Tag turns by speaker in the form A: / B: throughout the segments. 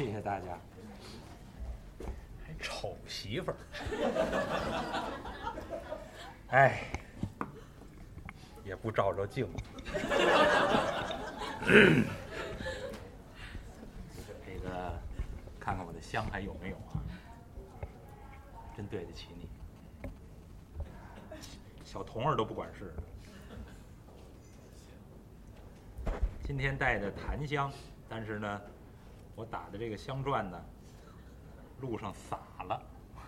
A: 谢谢大家。
B: 还丑媳妇儿，哎，也不照照镜子。这个，看看我的香还有没有啊？真对得起你，小童儿都不管事。今天带的檀香，但是呢，我打的这个香转呢，路上洒了，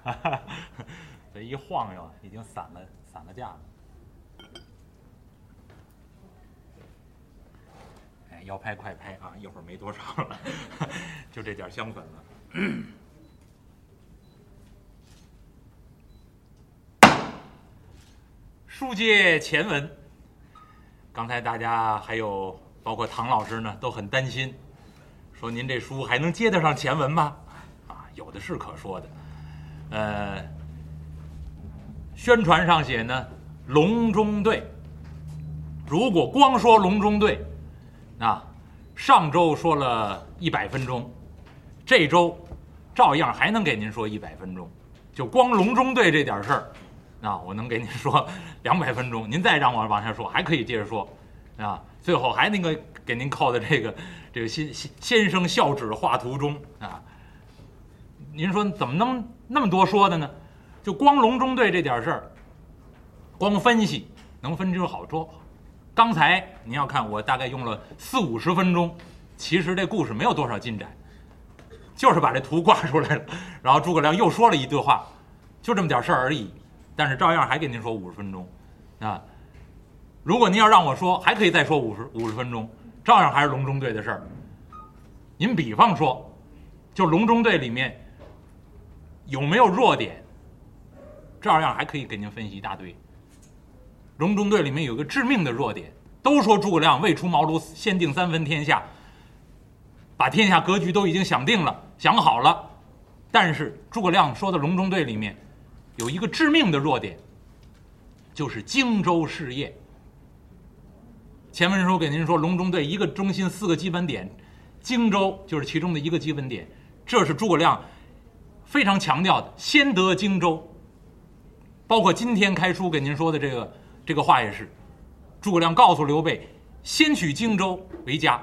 B: 这一晃悠已经散了散了架了。哎，要拍快拍啊！一会儿没多少了，就这点香粉了。书接前文，刚才大家还有包括唐老师呢，都很担心，说您这书还能接得上前文吗？啊，有的是可说的。呃，宣传上写呢，隆中对。如果光说隆中对，啊，上周说了一百分钟，这周照样还能给您说一百分钟，就光隆中对这点事儿，啊，我能给您说 两百分钟。您再让我往下说，还可以接着说，啊，最后还那个给您扣的这个这个先先先生孝旨画图中啊。您说怎么能那么多说的呢？就光隆中对这点事儿，光分析能分出好多。刚才您要看，我大概用了四五十分钟，其实这故事没有多少进展，就是把这图挂出来了，然后诸葛亮又说了一堆话，就这么点事儿而已。但是照样还给您说五十分钟，啊，如果您要让我说，还可以再说五十五十分钟，照样还是隆中对的事儿。您比方说，就隆中对里面有没有弱点，照样还可以给您分析一大堆。隆中对里面有个致命的弱点，都说诸葛亮未出茅庐先定三分天下，把天下格局都已经想定了、想好了。但是诸葛亮说的隆中对里面有一个致命的弱点，就是荆州事业。前文书给您说，隆中对一个中心四个基本点，荆州就是其中的一个基本点，这是诸葛亮非常强调的，先得荆州。包括今天开书给您说的这个。这个话也是，诸葛亮告诉刘备，先取荆州为家，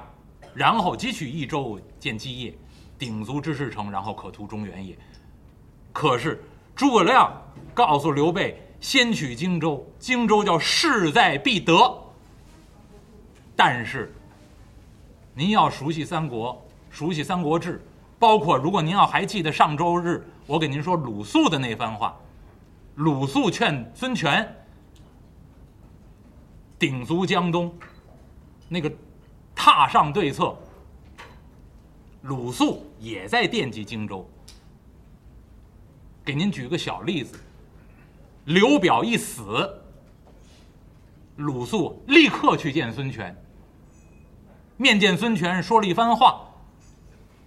B: 然后即取益州建基业，鼎足之势成，然后可图中原也。可是诸葛亮告诉刘备，先取荆州，荆州叫势在必得。但是您要熟悉三国，熟悉三国志，包括如果您要还记得上周日我给您说鲁肃的那番话，鲁肃劝孙权。鼎足江东，那个踏上对策，鲁肃也在惦记荆州。给您举个小例子，刘表一死，鲁肃立刻去见孙权。面见孙权，说了一番话。《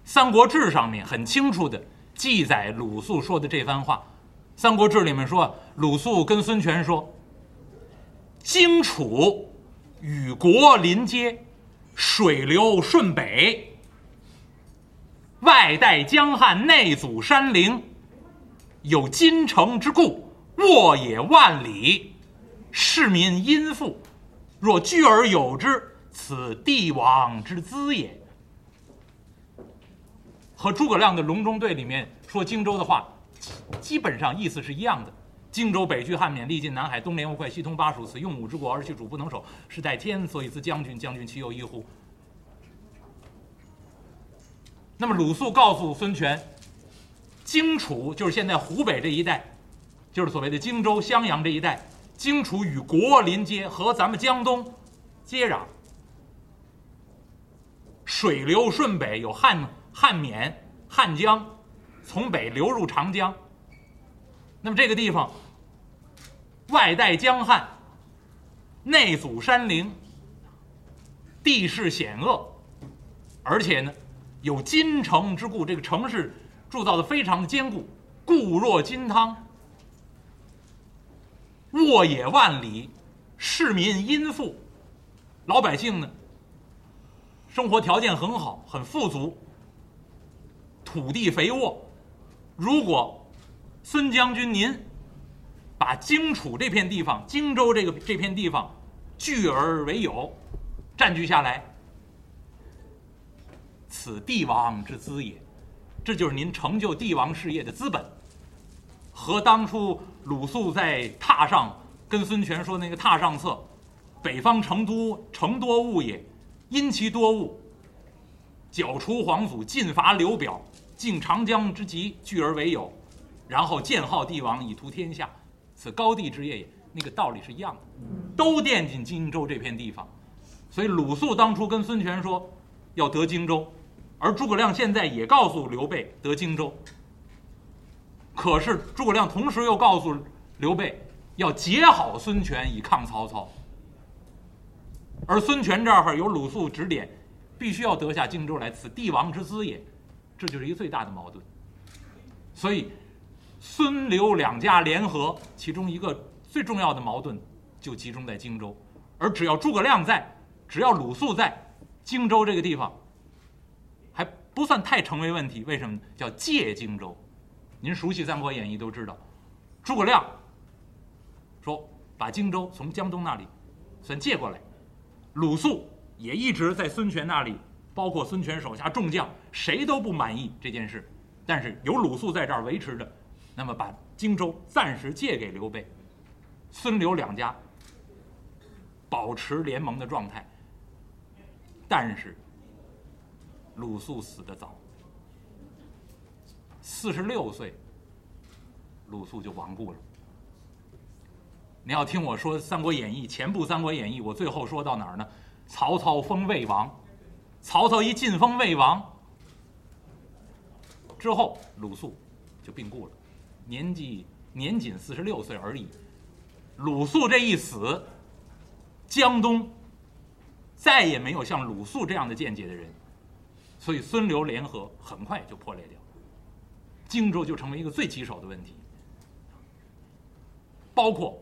B: 三国志》上面很清楚的记载鲁肃说的这番话，《三国志》里面说，鲁肃跟孙权说。荆楚与国邻接，水流顺北，外带江汉，内阻山陵，有金城之固，沃野万里，市民殷富。若居而有之，此帝王之资也。和诸葛亮的隆中对里面说荆州的话，基本上意思是一样的。荆州北拒汉沔，历尽南海，东连吴会，西通巴蜀，此用武之国，而其主不能守，是待天，所以自将军。将军其有一乎？那么鲁肃告诉孙权，荆楚就是现在湖北这一带，就是所谓的荆州、襄阳这一带，荆楚与国邻接，和咱们江东接壤，水流顺北，有汉汉沔、汉江从北流入长江。那么这个地方。外带江汉，内阻山陵，地势险恶，而且呢，有金城之固，这个城市铸造的非常的坚固，固若金汤。沃野万里，市民殷富，老百姓呢，生活条件很好，很富足。土地肥沃，如果孙将军您把荆楚这片地方、荆州这个这片地方据而为有，占据下来，此帝王之资也。这就是您成就帝王事业的资本，和当初鲁肃在榻上跟孙权说那个榻上策：“北方成都，成多物也，因其多物，剿除黄祖，进伐刘表，尽长江之急，据而为有，然后建号帝王，以图天下，此高帝之业也。”那个道理是一样的，都惦记荆州这片地方，所以鲁肃当初跟孙权说要得荆州。而诸葛亮现在也告诉刘备得荆州，可是诸葛亮同时又告诉刘备要结好孙权以抗曹操。而孙权这儿有鲁肃指点，必须要得下荆州来，此帝王之资也，这就是一个最大的矛盾。所以，孙刘两家联合，其中一个最重要的矛盾就集中在荆州。而只要诸葛亮在，只要鲁肃在，荆州这个地方还。不算太成为问题，为什么叫借荆州？您熟悉《三国演义》都知道，诸葛亮说把荆州从江东那里算借过来，鲁肃也一直在孙权那里，包括孙权手下众将，谁都不满意这件事，但是有鲁肃在这儿维持着，那么把荆州暂时借给刘备，孙刘两家保持联盟的状态，但是。鲁肃死得早，四十六岁，鲁肃就亡故了。你要听我说《三国演义》前部《三国演义》，我最后说到哪儿呢？曹操封魏王，曹操一晋封魏王之后，鲁肃就病故了，年纪年仅四十六岁而已。鲁肃这一死，江东再也没有像鲁肃这样的见解的人。所以孙刘联合很快就破裂掉，荆州就成为一个最棘手的问题。包括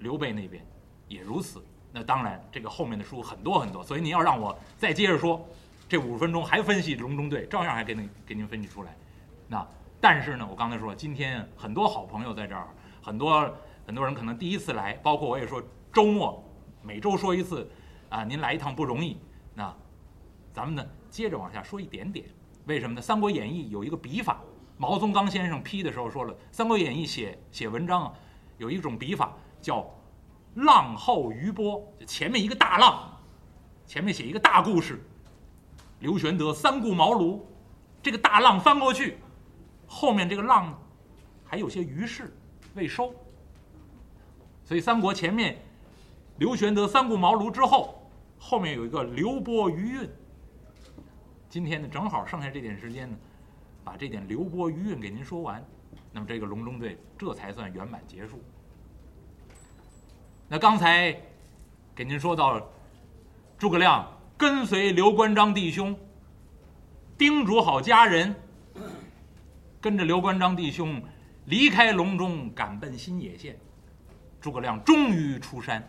B: 刘备那边也如此。那当然，这个后面的书很多很多，所以您要让我再接着说，这五十分钟还分析隆中对，照样还给您给您分析出来。那但是呢，我刚才说今天很多好朋友在这儿，很多很多人可能第一次来，包括我也说周末每周说一次，啊，您来一趟不容易。那咱们呢？接着往下说一点点，为什么呢？《三国演义》有一个笔法，毛宗刚先生批的时候说了，《三国演义》写写文章啊，有一种笔法叫“浪后余波”，前面一个大浪，前面写一个大故事，刘玄德三顾茅庐，这个大浪翻过去，后面这个浪还有些余事未收，所以三国前面刘玄德三顾茅庐之后，后面有一个流波余韵。今天呢，正好剩下这点时间呢，把这点流波余韵给您说完，那么这个隆中对这才算圆满结束。那刚才给您说到，诸葛亮跟随刘关张弟兄，叮嘱好家人，跟着刘关张弟兄离开隆中，赶奔新野县。诸葛亮终于出山，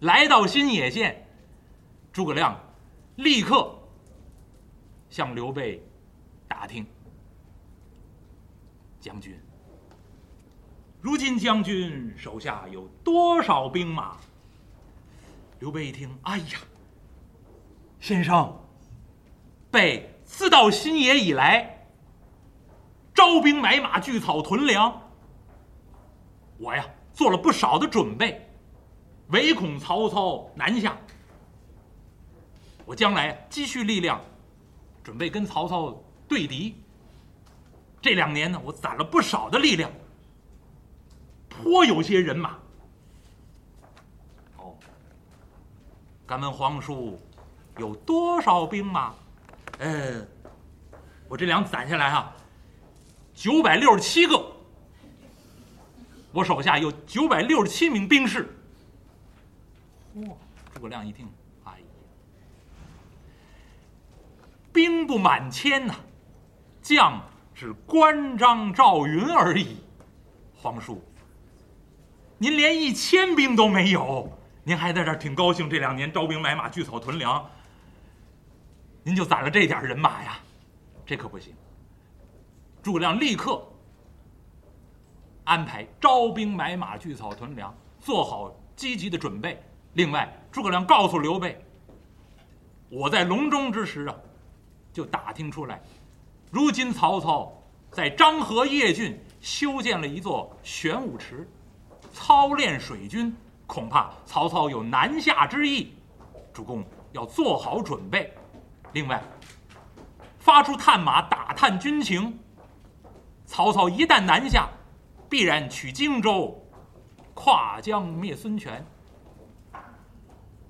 B: 来到新野县，诸葛亮立刻。向刘备打听，将军，如今将军手下有多少兵马？刘备一听，哎呀，先生，备自到新野以来，招兵买马，聚草屯粮，我呀做了不少的准备，唯恐曹操南下，我将来积蓄力量。准备跟曹操对敌。这两年呢，我攒了不少的力量，颇有些人马。哦，敢问皇叔，有多少兵马？呃，我这粮攒下来哈，九百六十七个。我手下有九百六十七名兵士。嚯！诸葛亮一听。哎呀兵不满千呐，将只关张赵云而已。皇叔，您连一千兵都没有，您还在这儿挺高兴？这两年招兵买马、聚草屯粮，您就攒了这点人马呀？这可不行。诸葛亮立刻安排招兵买马、聚草屯粮，做好积极的准备。另外，诸葛亮告诉刘备：“我在隆中之时啊，就打听出来，如今曹操在漳河邺郡修建了一座玄武池，操练水军，恐怕曹操有南下之意，主公要做好准备。另外，发出探马打探军情。曹操一旦南下，必然取荆州，跨江灭孙权。”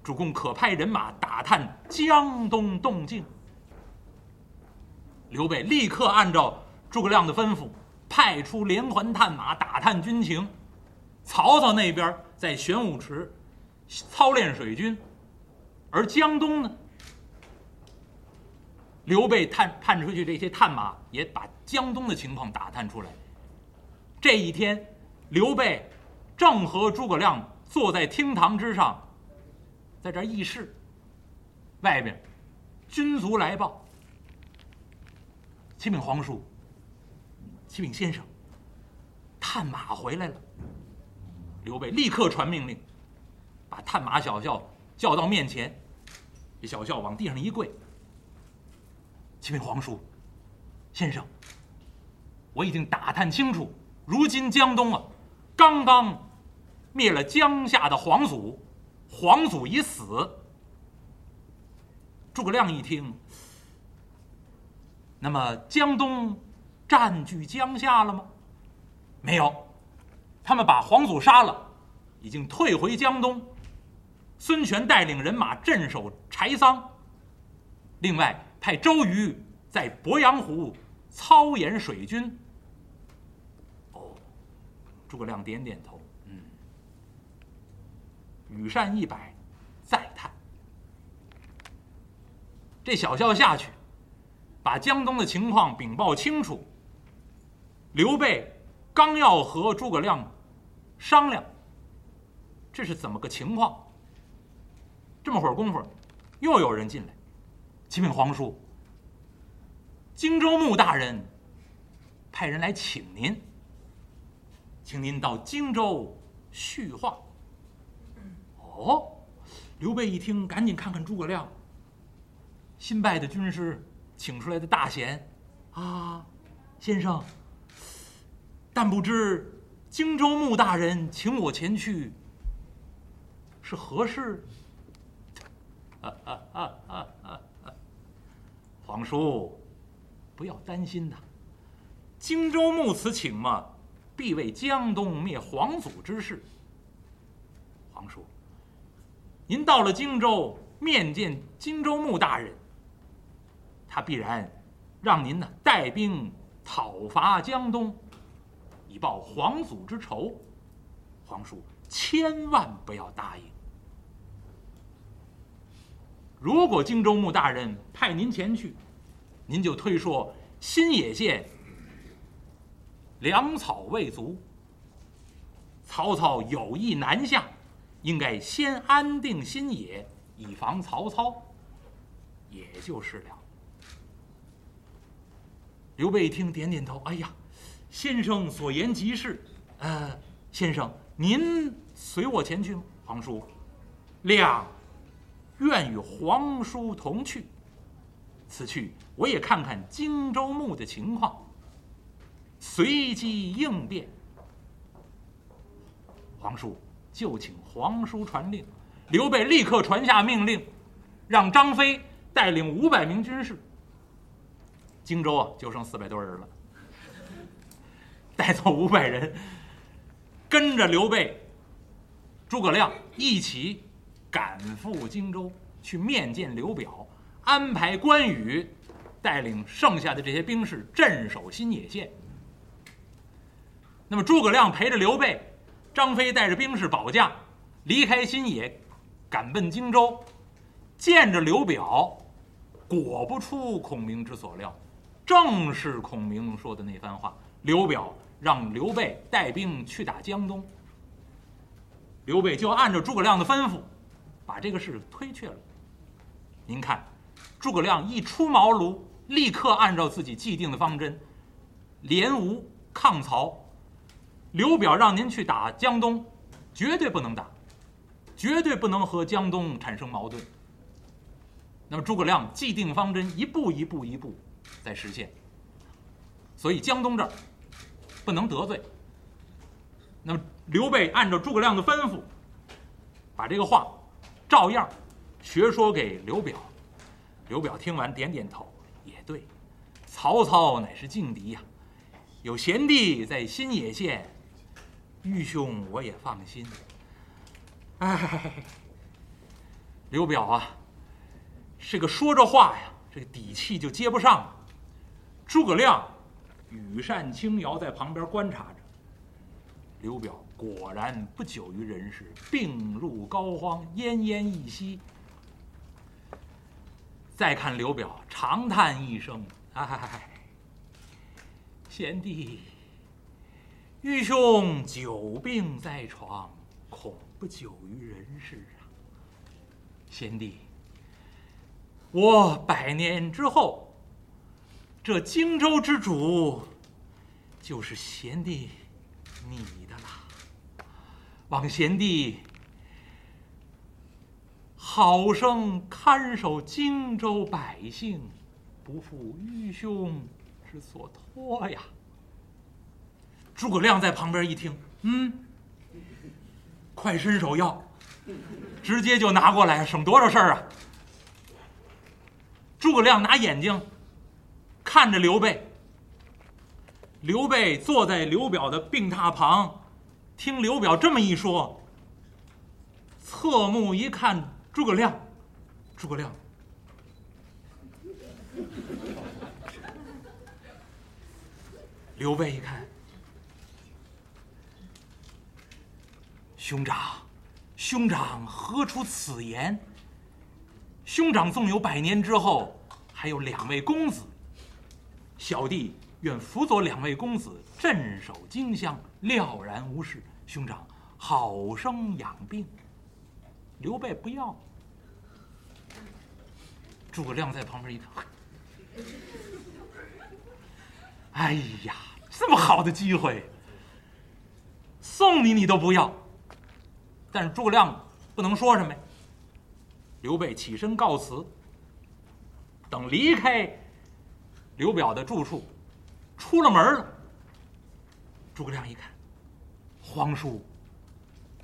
B: 主公可派人马打探江东动静。刘备立刻按照诸葛亮的吩咐，派出连环探马打探军情。曹操那边在玄武池操练水军，而江东呢，刘备探探出去这些探马也把江东的情况打探出来。这一天，刘备正和诸葛亮坐在厅堂之上。在这议事，外边军卒来报：“启禀皇叔，启禀先生，探马回来了。”刘备立刻传命令，把探马小校叫到面前。这小校往地上一跪：“启禀皇叔，先生，我已经打探清楚，如今江东啊，刚刚灭了江夏的皇祖。”皇祖已死。诸葛亮一听，那么江东占据江夏了吗？没有，他们把皇祖杀了，已经退回江东。孙权带领人马镇守柴桑，另外派周瑜在鄱阳湖操演水军。哦，诸葛亮点点头。嗯羽扇一摆，再探。这小校下去，把江东的情况禀报清楚。刘备刚要和诸葛亮商量，这是怎么个情况？这么会儿功夫，又有人进来，启禀皇叔，荆州牧大人派人来请您，请您到荆州叙话。哦，刘备一听，赶紧看看诸葛亮。新拜的军师，请出来的大贤，啊，先生。但不知荆州牧大人请我前去，是何事？啊啊啊啊啊！皇叔，不要担心呐。荆州牧此请嘛，必为江东灭皇祖之事。皇叔。您到了荆州面见荆州牧大人，他必然让您呢带兵讨伐江东，以报皇祖之仇。皇叔千万不要答应。如果荆州牧大人派您前去，您就推说新野县粮草未足，曹操有意南下。应该先安定新野，以防曹操，也就是了。刘备一听，点点头。哎呀，先生所言极是。呃，先生，您随我前去吗？皇叔，亮愿与皇叔同去。此去我也看看荆州牧的情况，随机应变。皇叔。就请皇叔传令，刘备立刻传下命令，让张飞带领五百名军士。荆州啊，就剩四百多人了，带走五百人，跟着刘备、诸葛亮一起赶赴荆州，去面见刘表，安排关羽带领剩下的这些兵士镇守新野县。那么诸葛亮陪着刘备。张飞带着兵士保驾，离开新野，赶奔荆州，见着刘表，果不出孔明之所料，正是孔明说的那番话。刘表让刘备带兵去打江东，刘备就按照诸葛亮的吩咐，把这个事推却了。您看，诸葛亮一出茅庐，立刻按照自己既定的方针，联吴抗曹，刘表让您去打江东，绝对不能打，绝对不能和江东产生矛盾。那么诸葛亮既定方针，一步一步一步在实现。所以江东这儿不能得罪。那么刘备按照诸葛亮的吩咐，把这个话照样学说给刘表。刘表听完点点头，也对，曹操乃是劲敌呀，有贤弟在新野县，愚兄我也放心。哎，刘表啊！这个说着话呀，这个底气就接不上了。诸葛亮羽扇轻摇在旁边观察着。刘表果然不久于人世，病入膏肓，奄奄一息。再看刘表，长叹一声：“唉，贤弟，愚兄久病在床，恐不久于人世啊。贤弟。”我百年之后，这荆州之主，就是贤弟你的了。望贤弟好生看守荆州百姓，不负愚兄之所托呀。诸葛亮在旁边一听，嗯，快伸手要，直接就拿过来，省多少事儿啊！诸葛亮拿眼睛看着刘备，刘备坐在刘表的病榻旁，听刘表这么一说，侧目一看诸葛亮，诸葛亮，刘备一看，兄长，兄长何出此言？兄长纵有百年之后，还有两位公子，小弟愿辅佐两位公子镇守荆襄，了然无事。兄长好生养病。刘备不要。诸葛亮在旁边一看，哎呀，这么好的机会，送你你都不要。但是诸葛亮不能说什么呀。刘备起身告辞。等离开刘表的住处，出了门了。诸葛亮一看，皇叔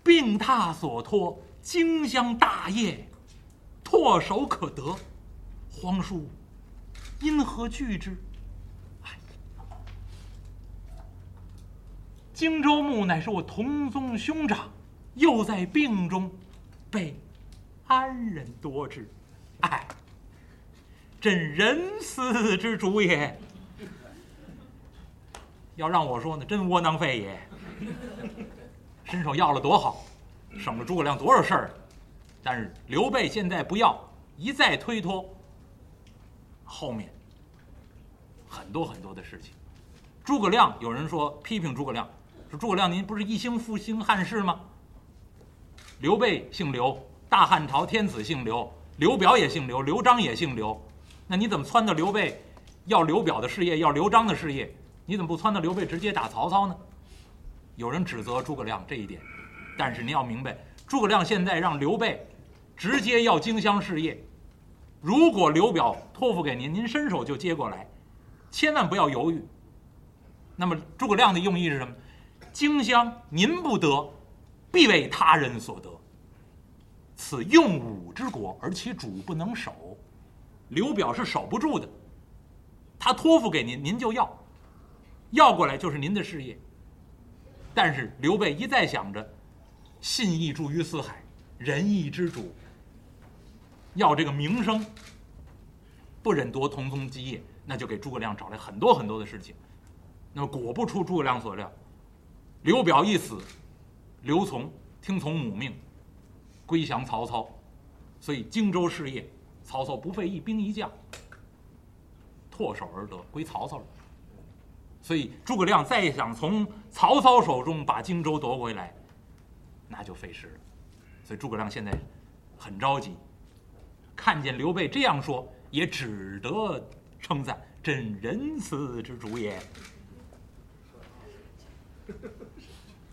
B: 病榻所托，荆襄大业，唾手可得。皇叔因何惧之？荆州牧乃是我同宗兄长，又在病中，被。安人多之，哎，朕仁慈之主也。要让我说呢，真窝囊废也。伸手要了多好，省了诸葛亮多少事儿。但是刘备现在不要，一再推脱，后面很多很多的事情。诸葛亮有人说批评诸葛亮，说诸葛亮您不是一心复兴汉室吗？刘备姓刘。大汉朝天子姓刘，刘表也姓刘，刘璋也姓刘，那你怎么撺掇刘备要刘表的事业，要刘璋的事业？你怎么不撺掇刘备直接打曹操呢？有人指责诸葛亮这一点，但是您要明白，诸葛亮现在让刘备直接要荆襄事业，如果刘表托付给您，您伸手就接过来，千万不要犹豫。那么诸葛亮的用意是什么？荆襄您不得，必为他人所得。此用武之国，而其主不能守，刘表是守不住的。他托付给您，您就要，要过来就是您的事业。但是刘备一再想着，信义著于四海，仁义之主，要这个名声，不忍夺同宗基业，那就给诸葛亮找来很多很多的事情。那么果不出诸葛亮所料，刘表一死，刘琮听从母命。归降曹操，所以荆州事业，曹操不费一兵一将，唾手而得，归曹操了。所以诸葛亮再想从曹操手中把荆州夺回来，那就费事了。所以诸葛亮现在很着急，看见刘备这样说，也只得称赞：“真仁慈之主也。”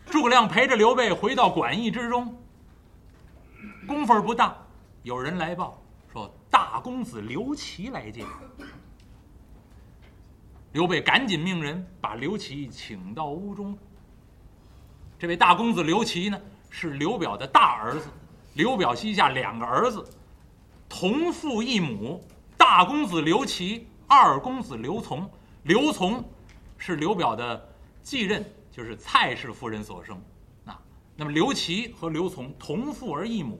B: 诸葛亮陪着刘备回到馆驿之中，功夫不大，有人来报大公子刘琦来见。刘备赶紧命人把刘琦请到屋中。这位大公子刘琦呢，是刘表的大儿子，刘表膝下两个儿子，同父异母。大公子刘琦，二公子刘琮。刘琮是刘表的继任，就是蔡氏夫人所生。啊，那么刘琦和刘琮同父而异母。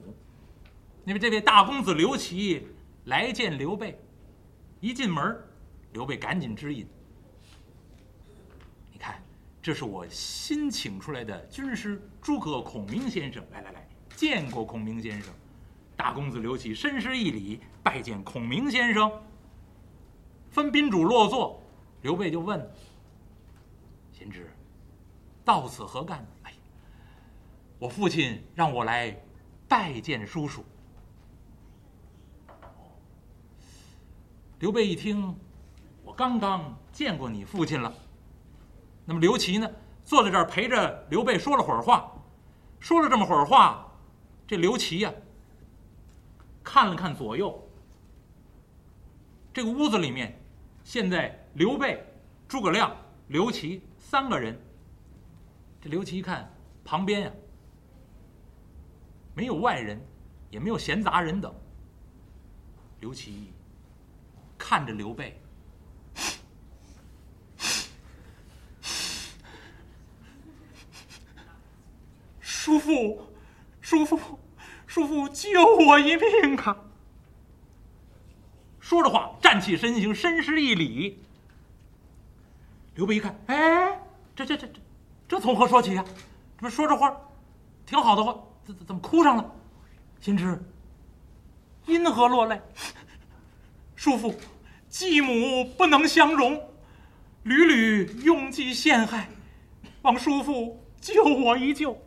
B: 那么这位大公子刘琦来见刘备，一进门，刘备赶紧指引。你看这是我新请出来的军师诸葛孔明先生，来来来，见过孔明先生。大公子刘琦深施一礼，拜见孔明先生。分宾主落座，刘备就问：“贤侄，到此何干？”哎，我父亲让我来拜见叔叔。刘备一听，我刚刚见过你父亲了。那么刘琦呢，坐在这儿陪着刘备说了会儿话，说了这么会儿话，这刘琦呀，看了看左右，这个屋子里面，现在刘备、诸葛亮、刘琦三个人。这刘琦一看旁边呀，没有外人，也没有闲杂人等。刘琦看着刘备。叔父，叔父，叔父，救我一命啊！说着话，站起身形，深施一礼。刘备一看，哎，这这这这，这从何说起呀？这不说这话，挺好的话，怎怎么哭上了？心知因何落泪？叔父，继母不能相容，屡屡拥挤陷害，望叔父救我一救。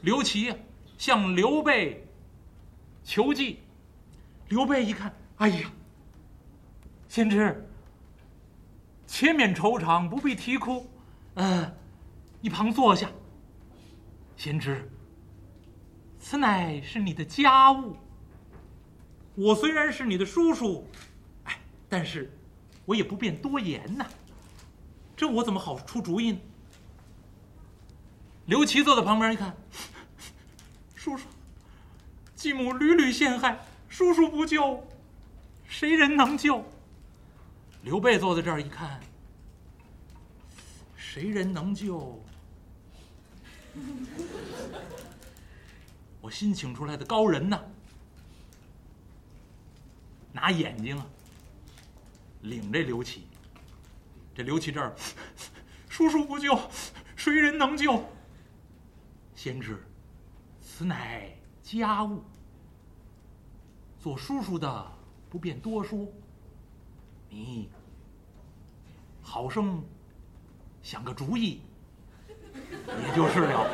B: 刘琦向刘备求计，刘备一看，哎呀，先知，且免愁肠，不必啼哭，呃，一旁坐下。先知，此乃是你的家务。我虽然是你的叔叔，哎，但是我也不便多言呐。这我怎么好出主意呢？刘琦坐在旁边一看。叔叔，继母屡屡陷害，叔叔不救，谁人能救？刘备坐在这儿一看，谁人能救？我新请出来的高人呢？拿眼睛啊，领这刘琦。这刘琦这儿，叔叔不救，谁人能救？先知。此乃家务，做叔叔的不便多说。你好生想个主意，也就是了。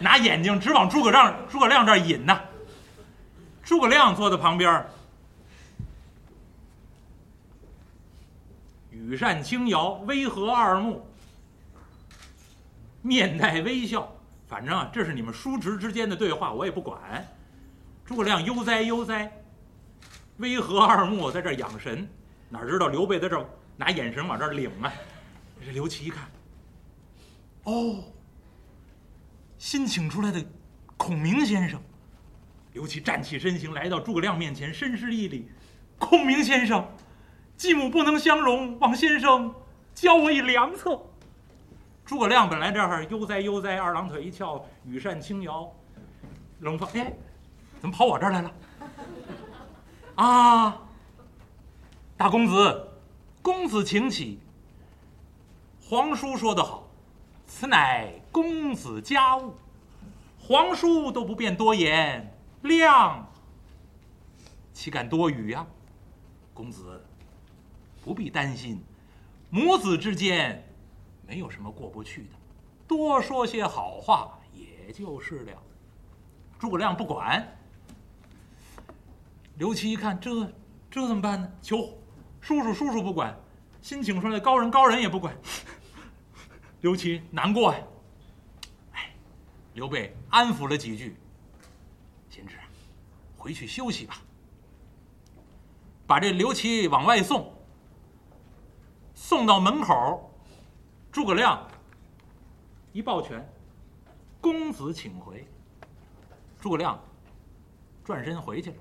B: 拿眼睛直往诸葛亮、诸葛亮这儿引呢。诸葛亮坐在旁边，羽扇轻摇，微合二目，面带微笑。反正啊，这是你们叔侄之间的对话，我也不管。诸葛亮悠哉悠哉，微合二目，在这养神。哪知道刘备在这拿眼神往这儿领啊？这刘琦一看，哦，新请出来的孔明先生。刘琦站起身形，来到诸葛亮面前，深施一礼：“孔明先生，继母不能相容，望先生教我以良策。”诸葛亮本来这儿悠哉悠哉，二郎腿一翘，羽扇轻摇，冷风哎，怎么跑我这儿来了？啊，大公子，公子请起。皇叔说得好，此乃公子家务，皇叔都不便多言，亮岂敢多语呀？公子不必担心，母子之间。没有什么过不去的，多说些好话也就是了。诸葛亮不管。刘琦一看，这这怎么办呢？求叔叔，叔叔不管；新请出来的高人，高人也不管。刘琦难过呀。哎，刘备安抚了几句，秦止，回去休息吧。把这刘琦往外送，送到门口，诸葛亮一抱拳：“公子请回。”诸葛亮转身回去了。